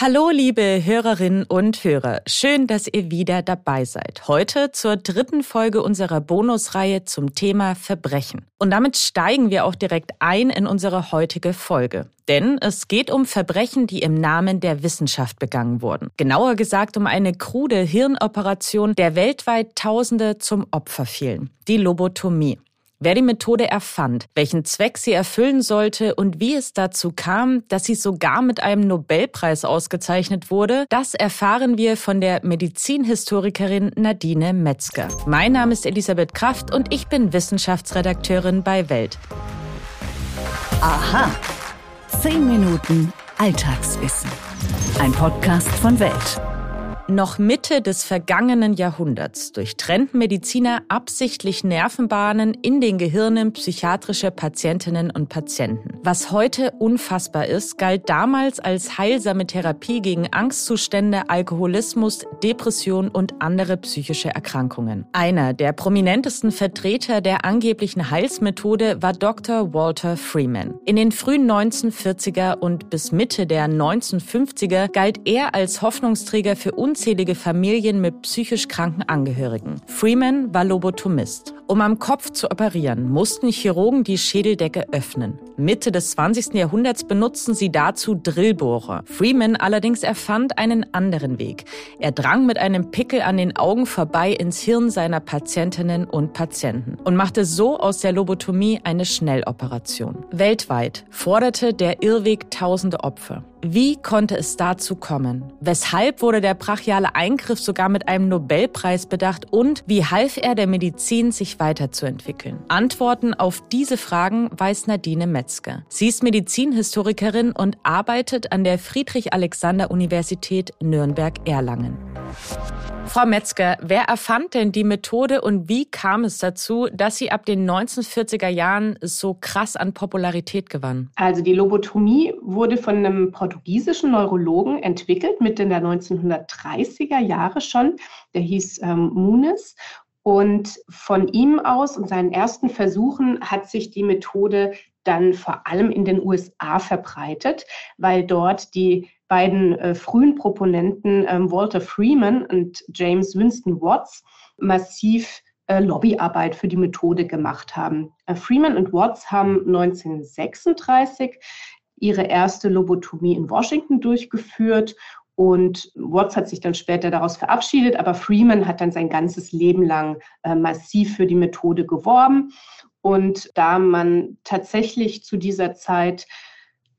Hallo, liebe Hörerinnen und Hörer. Schön, dass ihr wieder dabei seid. Heute zur dritten Folge unserer Bonusreihe zum Thema Verbrechen. Und damit steigen wir auch direkt ein in unsere heutige Folge. Denn es geht um Verbrechen, die im Namen der Wissenschaft begangen wurden. Genauer gesagt um eine krude Hirnoperation, der weltweit Tausende zum Opfer fielen. Die Lobotomie wer die Methode erfand, welchen Zweck sie erfüllen sollte und wie es dazu kam, dass sie sogar mit einem Nobelpreis ausgezeichnet wurde, das erfahren wir von der Medizinhistorikerin Nadine Metzger. Mein Name ist Elisabeth Kraft und ich bin Wissenschaftsredakteurin bei Welt. Aha. Zehn Minuten Alltagswissen. Ein Podcast von Welt. Noch Mitte des vergangenen Jahrhunderts durchtrennten Mediziner absichtlich Nervenbahnen in den Gehirnen psychiatrischer Patientinnen und Patienten. Was heute unfassbar ist, galt damals als heilsame Therapie gegen Angstzustände, Alkoholismus, Depression und andere psychische Erkrankungen. Einer der prominentesten Vertreter der angeblichen Heilsmethode war Dr. Walter Freeman. In den frühen 1940er und bis Mitte der 1950er galt er als Hoffnungsträger für uns unzählige Familien mit psychisch kranken Angehörigen. Freeman war Lobotomist. Um am Kopf zu operieren, mussten Chirurgen die Schädeldecke öffnen. Mitte des 20. Jahrhunderts benutzten sie dazu Drillbohrer. Freeman allerdings erfand einen anderen Weg. Er drang mit einem Pickel an den Augen vorbei ins Hirn seiner Patientinnen und Patienten und machte so aus der Lobotomie eine Schnelloperation. Weltweit forderte der Irrweg tausende Opfer. Wie konnte es dazu kommen? Weshalb wurde der brachiale Eingriff sogar mit einem Nobelpreis bedacht und wie half er der Medizin, sich weiterzuentwickeln? Antworten auf diese Fragen weiß Nadine Metzger. Sie ist Medizinhistorikerin und arbeitet an der Friedrich-Alexander-Universität Nürnberg-Erlangen. Frau Metzger, wer erfand denn die Methode und wie kam es dazu, dass sie ab den 1940er Jahren so krass an Popularität gewann? Also die Lobotomie wurde von einem portugiesischen Neurologen entwickelt, Mitte der 1930er Jahre schon. Der hieß ähm, Muniz und von ihm aus und seinen ersten Versuchen hat sich die Methode dann vor allem in den USA verbreitet, weil dort die beiden äh, frühen Proponenten ähm, Walter Freeman und James Winston Watts massiv äh, Lobbyarbeit für die Methode gemacht haben. Äh, Freeman und Watts haben 1936 ihre erste Lobotomie in Washington durchgeführt und Watts hat sich dann später daraus verabschiedet, aber Freeman hat dann sein ganzes Leben lang äh, massiv für die Methode geworben. Und da man tatsächlich zu dieser Zeit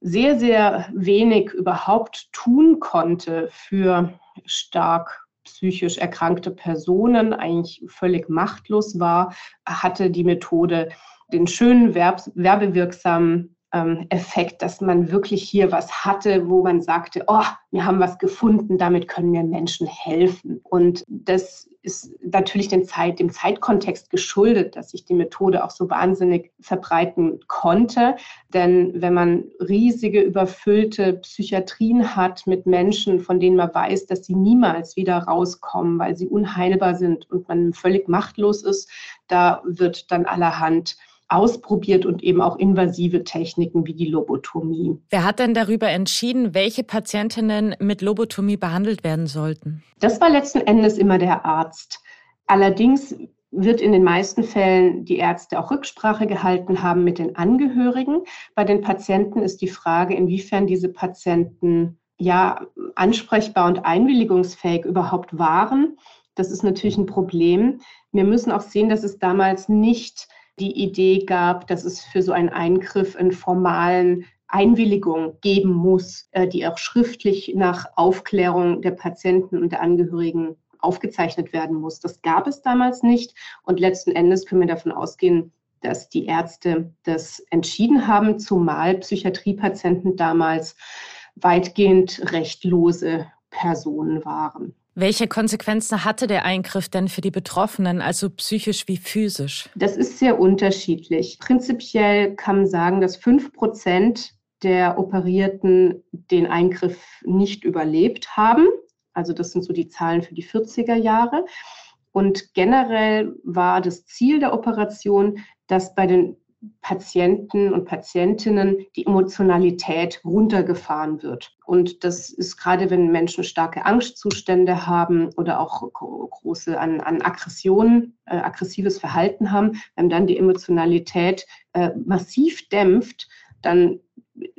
sehr, sehr wenig überhaupt tun konnte für stark psychisch erkrankte Personen, eigentlich völlig machtlos war, hatte die Methode den schönen, werbewirksamen ähm, Effekt, dass man wirklich hier was hatte, wo man sagte, oh, wir haben was gefunden, damit können wir Menschen helfen. Und das ist natürlich den Zeit, dem Zeitkontext geschuldet, dass sich die Methode auch so wahnsinnig verbreiten konnte. Denn wenn man riesige, überfüllte Psychiatrien hat mit Menschen, von denen man weiß, dass sie niemals wieder rauskommen, weil sie unheilbar sind und man völlig machtlos ist, da wird dann allerhand ausprobiert und eben auch invasive Techniken wie die Lobotomie. Wer hat denn darüber entschieden, welche Patientinnen mit Lobotomie behandelt werden sollten? Das war letzten Endes immer der Arzt. Allerdings wird in den meisten Fällen die Ärzte auch Rücksprache gehalten haben mit den Angehörigen. Bei den Patienten ist die Frage, inwiefern diese Patienten ja ansprechbar und einwilligungsfähig überhaupt waren. Das ist natürlich ein Problem. Wir müssen auch sehen, dass es damals nicht die Idee gab, dass es für so einen Eingriff einen formalen Einwilligung geben muss, äh, die auch schriftlich nach Aufklärung der Patienten und der Angehörigen aufgezeichnet werden muss. Das gab es damals nicht. Und letzten Endes können wir davon ausgehen, dass die Ärzte das entschieden haben, zumal Psychiatriepatienten damals weitgehend rechtlose Personen waren. Welche Konsequenzen hatte der Eingriff denn für die Betroffenen, also psychisch wie physisch? Das ist sehr unterschiedlich. Prinzipiell kann man sagen, dass fünf Prozent der Operierten den Eingriff nicht überlebt haben. Also das sind so die Zahlen für die 40er Jahre. Und generell war das Ziel der Operation, dass bei den Patienten und Patientinnen die Emotionalität runtergefahren wird. Und das ist gerade, wenn Menschen starke Angstzustände haben oder auch große an, an Aggressionen, äh, aggressives Verhalten haben, wenn dann die Emotionalität äh, massiv dämpft, dann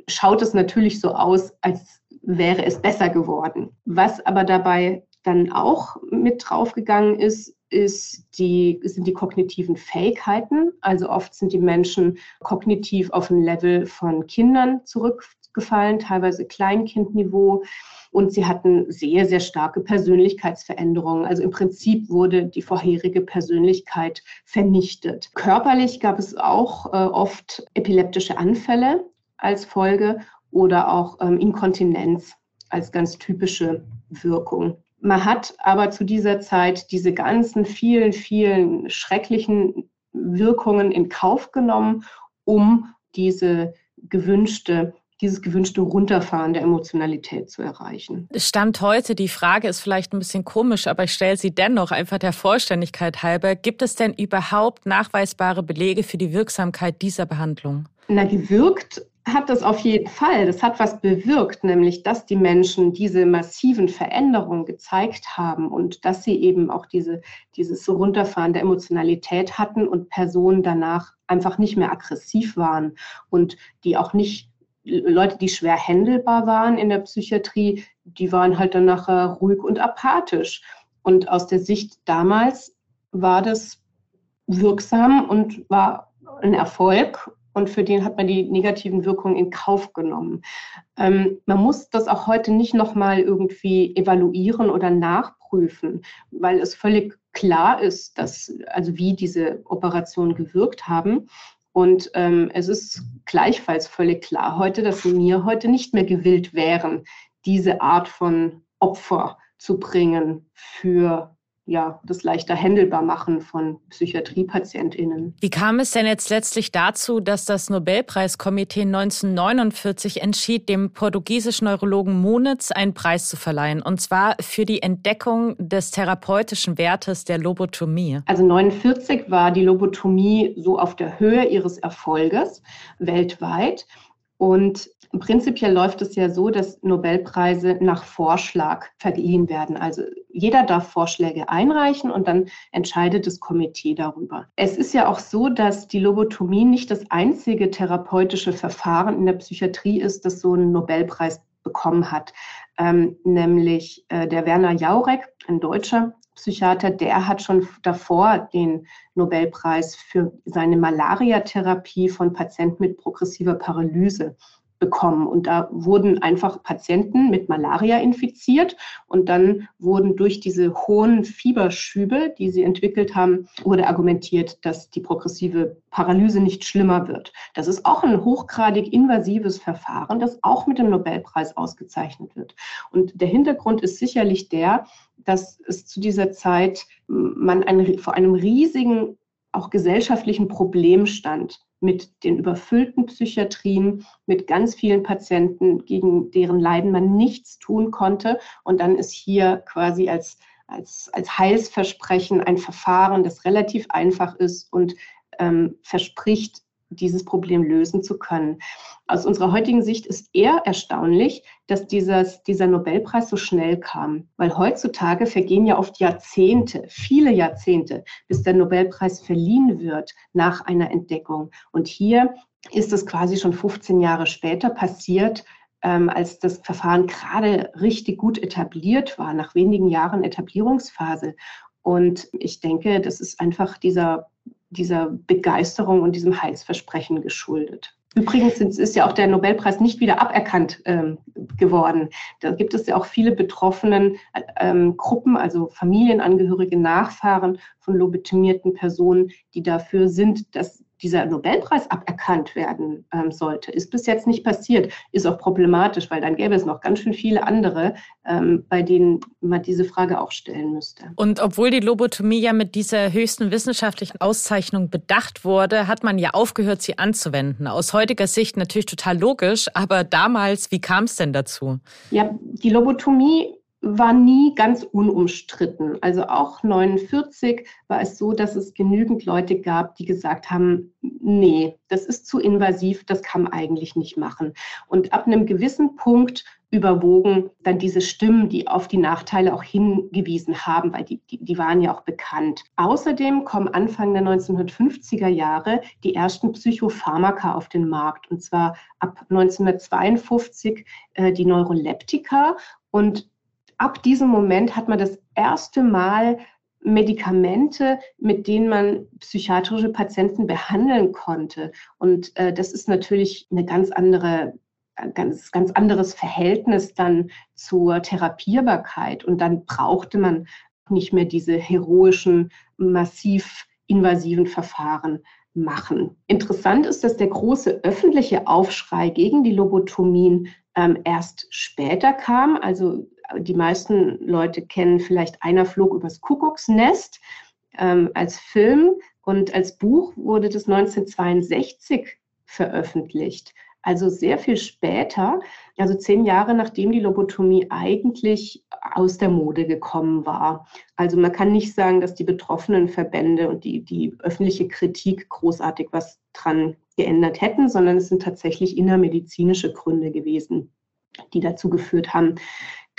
schaut es natürlich so aus, als wäre es besser geworden. Was aber dabei dann auch mit draufgegangen ist, ist die, sind die kognitiven Fähigkeiten. Also oft sind die Menschen kognitiv auf ein Level von Kindern zurückgefallen, teilweise Kleinkindniveau. Und sie hatten sehr, sehr starke Persönlichkeitsveränderungen. Also im Prinzip wurde die vorherige Persönlichkeit vernichtet. Körperlich gab es auch äh, oft epileptische Anfälle als Folge oder auch ähm, Inkontinenz als ganz typische Wirkung. Man hat aber zu dieser Zeit diese ganzen vielen, vielen schrecklichen Wirkungen in Kauf genommen, um diese gewünschte dieses gewünschte Runterfahren der Emotionalität zu erreichen. Stand heute, die Frage ist vielleicht ein bisschen komisch, aber ich stelle sie dennoch einfach der Vollständigkeit halber. Gibt es denn überhaupt nachweisbare Belege für die Wirksamkeit dieser Behandlung? Na, gewirkt hat das auf jeden Fall. Das hat was bewirkt, nämlich dass die Menschen diese massiven Veränderungen gezeigt haben und dass sie eben auch diese, dieses Runterfahren der Emotionalität hatten und Personen danach einfach nicht mehr aggressiv waren und die auch nicht Leute, die schwer händelbar waren in der Psychiatrie, die waren halt dann nachher ruhig und apathisch. Und aus der Sicht damals war das wirksam und war ein Erfolg und für den hat man die negativen Wirkungen in Kauf genommen. Ähm, man muss das auch heute nicht nochmal irgendwie evaluieren oder nachprüfen, weil es völlig klar ist, dass, also wie diese Operationen gewirkt haben. Und ähm, es ist gleichfalls völlig klar heute, dass mir heute nicht mehr gewillt wären, diese Art von Opfer zu bringen für ja, das leichter händelbar machen von PsychiatriepatientInnen. Wie kam es denn jetzt letztlich dazu, dass das Nobelpreiskomitee 1949 entschied, dem portugiesischen Neurologen Monitz einen Preis zu verleihen, und zwar für die Entdeckung des therapeutischen Wertes der Lobotomie? Also 1949 war die Lobotomie so auf der Höhe ihres Erfolges weltweit. Und prinzipiell läuft es ja so, dass Nobelpreise nach Vorschlag verliehen werden. Also jeder darf Vorschläge einreichen und dann entscheidet das Komitee darüber. Es ist ja auch so, dass die Lobotomie nicht das einzige therapeutische Verfahren in der Psychiatrie ist, das so einen Nobelpreis bekommen hat. Ähm, nämlich äh, der Werner Jaurek, ein Deutscher Psychiater, der hat schon davor den Nobelpreis für seine Malariatherapie von Patienten mit progressiver Paralyse bekommen. Und da wurden einfach Patienten mit Malaria infiziert und dann wurden durch diese hohen Fieberschübe, die sie entwickelt haben, wurde argumentiert, dass die progressive Paralyse nicht schlimmer wird. Das ist auch ein hochgradig invasives Verfahren, das auch mit dem Nobelpreis ausgezeichnet wird. Und der Hintergrund ist sicherlich der, dass es zu dieser Zeit man ein, vor einem riesigen, auch gesellschaftlichen Problem stand mit den überfüllten Psychiatrien, mit ganz vielen Patienten, gegen deren Leiden man nichts tun konnte. Und dann ist hier quasi als, als, als Heilsversprechen ein Verfahren, das relativ einfach ist und ähm, verspricht, dieses Problem lösen zu können. Aus unserer heutigen Sicht ist eher erstaunlich, dass dieses, dieser Nobelpreis so schnell kam, weil heutzutage vergehen ja oft Jahrzehnte, viele Jahrzehnte, bis der Nobelpreis verliehen wird nach einer Entdeckung. Und hier ist es quasi schon 15 Jahre später passiert, ähm, als das Verfahren gerade richtig gut etabliert war, nach wenigen Jahren Etablierungsphase. Und ich denke, das ist einfach dieser dieser Begeisterung und diesem Heilsversprechen geschuldet. Übrigens ist ja auch der Nobelpreis nicht wieder aberkannt ähm, geworden. Da gibt es ja auch viele betroffenen ähm, Gruppen, also Familienangehörige, Nachfahren von lobotomierten Personen, die dafür sind, dass dieser Nobelpreis aberkannt werden ähm, sollte. Ist bis jetzt nicht passiert, ist auch problematisch, weil dann gäbe es noch ganz schön viele andere, ähm, bei denen man diese Frage auch stellen müsste. Und obwohl die Lobotomie ja mit dieser höchsten wissenschaftlichen Auszeichnung bedacht wurde, hat man ja aufgehört, sie anzuwenden. Aus heutiger Sicht natürlich total logisch, aber damals, wie kam es denn dazu? Ja, die Lobotomie war nie ganz unumstritten. Also auch 49 war es so, dass es genügend Leute gab, die gesagt haben, nee, das ist zu invasiv, das kann man eigentlich nicht machen. Und ab einem gewissen Punkt überwogen dann diese Stimmen, die auf die Nachteile auch hingewiesen haben, weil die, die, die waren ja auch bekannt. Außerdem kommen Anfang der 1950er Jahre die ersten Psychopharmaka auf den Markt, und zwar ab 1952 äh, die Neuroleptika. Und ab diesem Moment hat man das erste Mal Medikamente, mit denen man psychiatrische Patienten behandeln konnte. Und äh, das ist natürlich eine ganz andere ganz, ganz anderes Verhältnis dann zur Therapierbarkeit. Und dann brauchte man nicht mehr diese heroischen, massiv invasiven Verfahren machen. Interessant ist, dass der große öffentliche Aufschrei gegen die Lobotomien ähm, erst später kam. Also die meisten Leute kennen vielleicht Einer flog übers Kuckucksnest ähm, als Film und als Buch wurde das 1962 veröffentlicht. Also sehr viel später, also zehn Jahre nachdem die Lobotomie eigentlich aus der Mode gekommen war. Also man kann nicht sagen, dass die betroffenen Verbände und die, die öffentliche Kritik großartig was dran geändert hätten, sondern es sind tatsächlich innermedizinische Gründe gewesen, die dazu geführt haben,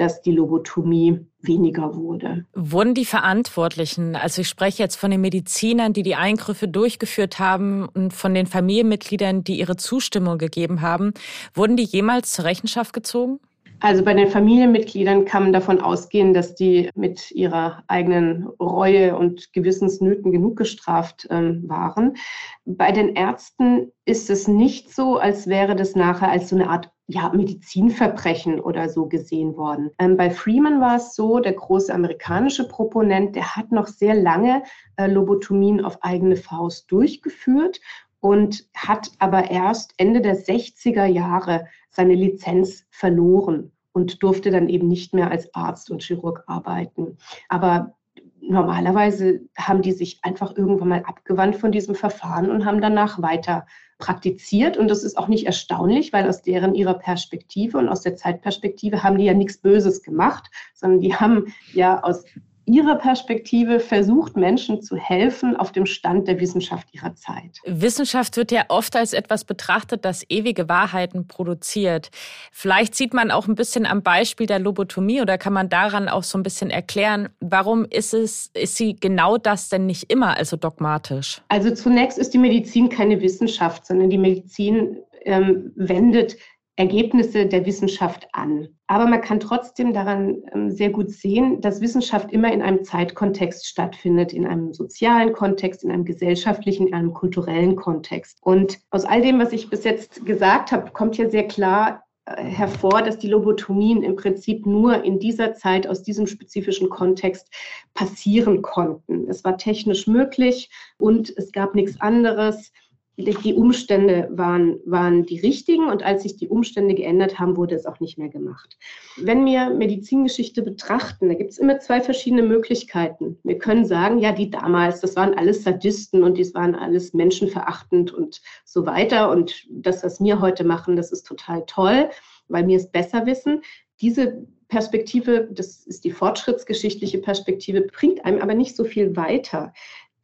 dass die Lobotomie weniger wurde. Wurden die Verantwortlichen, also ich spreche jetzt von den Medizinern, die die Eingriffe durchgeführt haben und von den Familienmitgliedern, die ihre Zustimmung gegeben haben, wurden die jemals zur Rechenschaft gezogen? Also bei den Familienmitgliedern kann man davon ausgehen, dass die mit ihrer eigenen Reue und Gewissensnöten genug gestraft ähm, waren. Bei den Ärzten ist es nicht so, als wäre das nachher als so eine Art ja, Medizinverbrechen oder so gesehen worden. Ähm, bei Freeman war es so, der große amerikanische Proponent, der hat noch sehr lange äh, Lobotomien auf eigene Faust durchgeführt und hat aber erst Ende der 60er Jahre seine Lizenz verloren und durfte dann eben nicht mehr als Arzt und Chirurg arbeiten. Aber normalerweise haben die sich einfach irgendwann mal abgewandt von diesem Verfahren und haben danach weiter praktiziert. Und das ist auch nicht erstaunlich, weil aus deren ihrer Perspektive und aus der Zeitperspektive haben die ja nichts Böses gemacht, sondern die haben ja aus ihrer Perspektive versucht, Menschen zu helfen auf dem Stand der Wissenschaft ihrer Zeit. Wissenschaft wird ja oft als etwas betrachtet, das ewige Wahrheiten produziert. Vielleicht sieht man auch ein bisschen am Beispiel der Lobotomie oder kann man daran auch so ein bisschen erklären, warum ist es, ist sie genau das denn nicht immer, also dogmatisch? Also zunächst ist die Medizin keine Wissenschaft, sondern die Medizin ähm, wendet Ergebnisse der Wissenschaft an. Aber man kann trotzdem daran ähm, sehr gut sehen, dass Wissenschaft immer in einem Zeitkontext stattfindet, in einem sozialen Kontext, in einem gesellschaftlichen, in einem kulturellen Kontext. Und aus all dem, was ich bis jetzt gesagt habe, kommt ja sehr klar äh, hervor, dass die Lobotomien im Prinzip nur in dieser Zeit aus diesem spezifischen Kontext passieren konnten. Es war technisch möglich und es gab nichts anderes die Umstände waren, waren die richtigen und als sich die Umstände geändert haben, wurde es auch nicht mehr gemacht. Wenn wir Medizingeschichte betrachten, da gibt es immer zwei verschiedene Möglichkeiten. Wir können sagen, ja, die damals, das waren alles Sadisten und die waren alles menschenverachtend und so weiter und das, was wir heute machen, das ist total toll, weil wir es besser wissen. Diese Perspektive, das ist die fortschrittsgeschichtliche Perspektive, bringt einem aber nicht so viel weiter.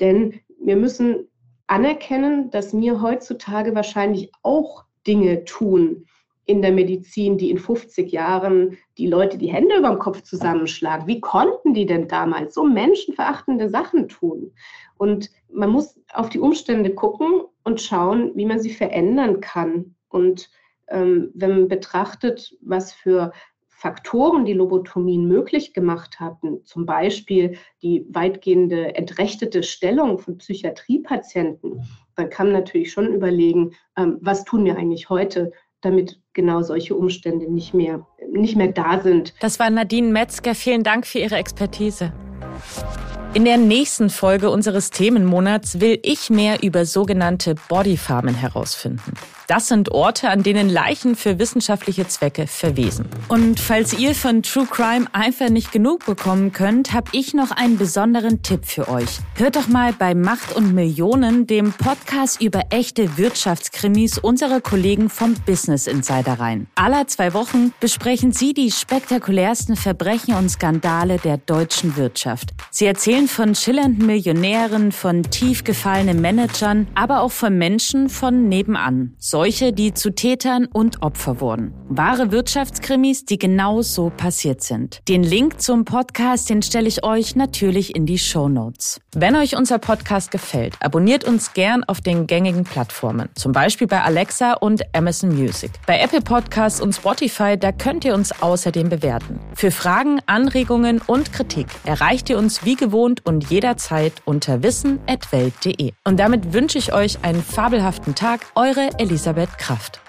Denn wir müssen anerkennen, dass wir heutzutage wahrscheinlich auch Dinge tun in der Medizin, die in 50 Jahren die Leute die Hände über dem Kopf zusammenschlagen. Wie konnten die denn damals so menschenverachtende Sachen tun? Und man muss auf die Umstände gucken und schauen, wie man sie verändern kann. Und ähm, wenn man betrachtet, was für Faktoren, die Lobotomien möglich gemacht hatten, zum Beispiel die weitgehende entrechtete Stellung von Psychiatriepatienten, dann kann man natürlich schon überlegen, ähm, was tun wir eigentlich heute, damit genau solche Umstände nicht mehr, nicht mehr da sind. Das war Nadine Metzger. Vielen Dank für Ihre Expertise. In der nächsten Folge unseres Themenmonats will ich mehr über sogenannte Bodyfarmen herausfinden. Das sind Orte, an denen Leichen für wissenschaftliche Zwecke verwesen. Und falls ihr von True Crime einfach nicht genug bekommen könnt, habe ich noch einen besonderen Tipp für euch. Hört doch mal bei Macht und Millionen, dem Podcast über echte Wirtschaftskrimis unserer Kollegen vom Business Insider rein. Aller zwei Wochen besprechen sie die spektakulärsten Verbrechen und Skandale der deutschen Wirtschaft. Sie erzählen von schillernden Millionären, von tief gefallenen Managern, aber auch von Menschen von nebenan. Solche, die zu Tätern und Opfer wurden. Wahre Wirtschaftskrimis, die genau so passiert sind. Den Link zum Podcast, den stelle ich euch natürlich in die Show Notes. Wenn euch unser Podcast gefällt, abonniert uns gern auf den gängigen Plattformen. Zum Beispiel bei Alexa und Amazon Music. Bei Apple Podcasts und Spotify, da könnt ihr uns außerdem bewerten. Für Fragen, Anregungen und Kritik erreicht ihr uns wie gewohnt und jederzeit unter wissen.welt.de. Und damit wünsche ich euch einen fabelhaften Tag. Eure Elisabeth Kraft.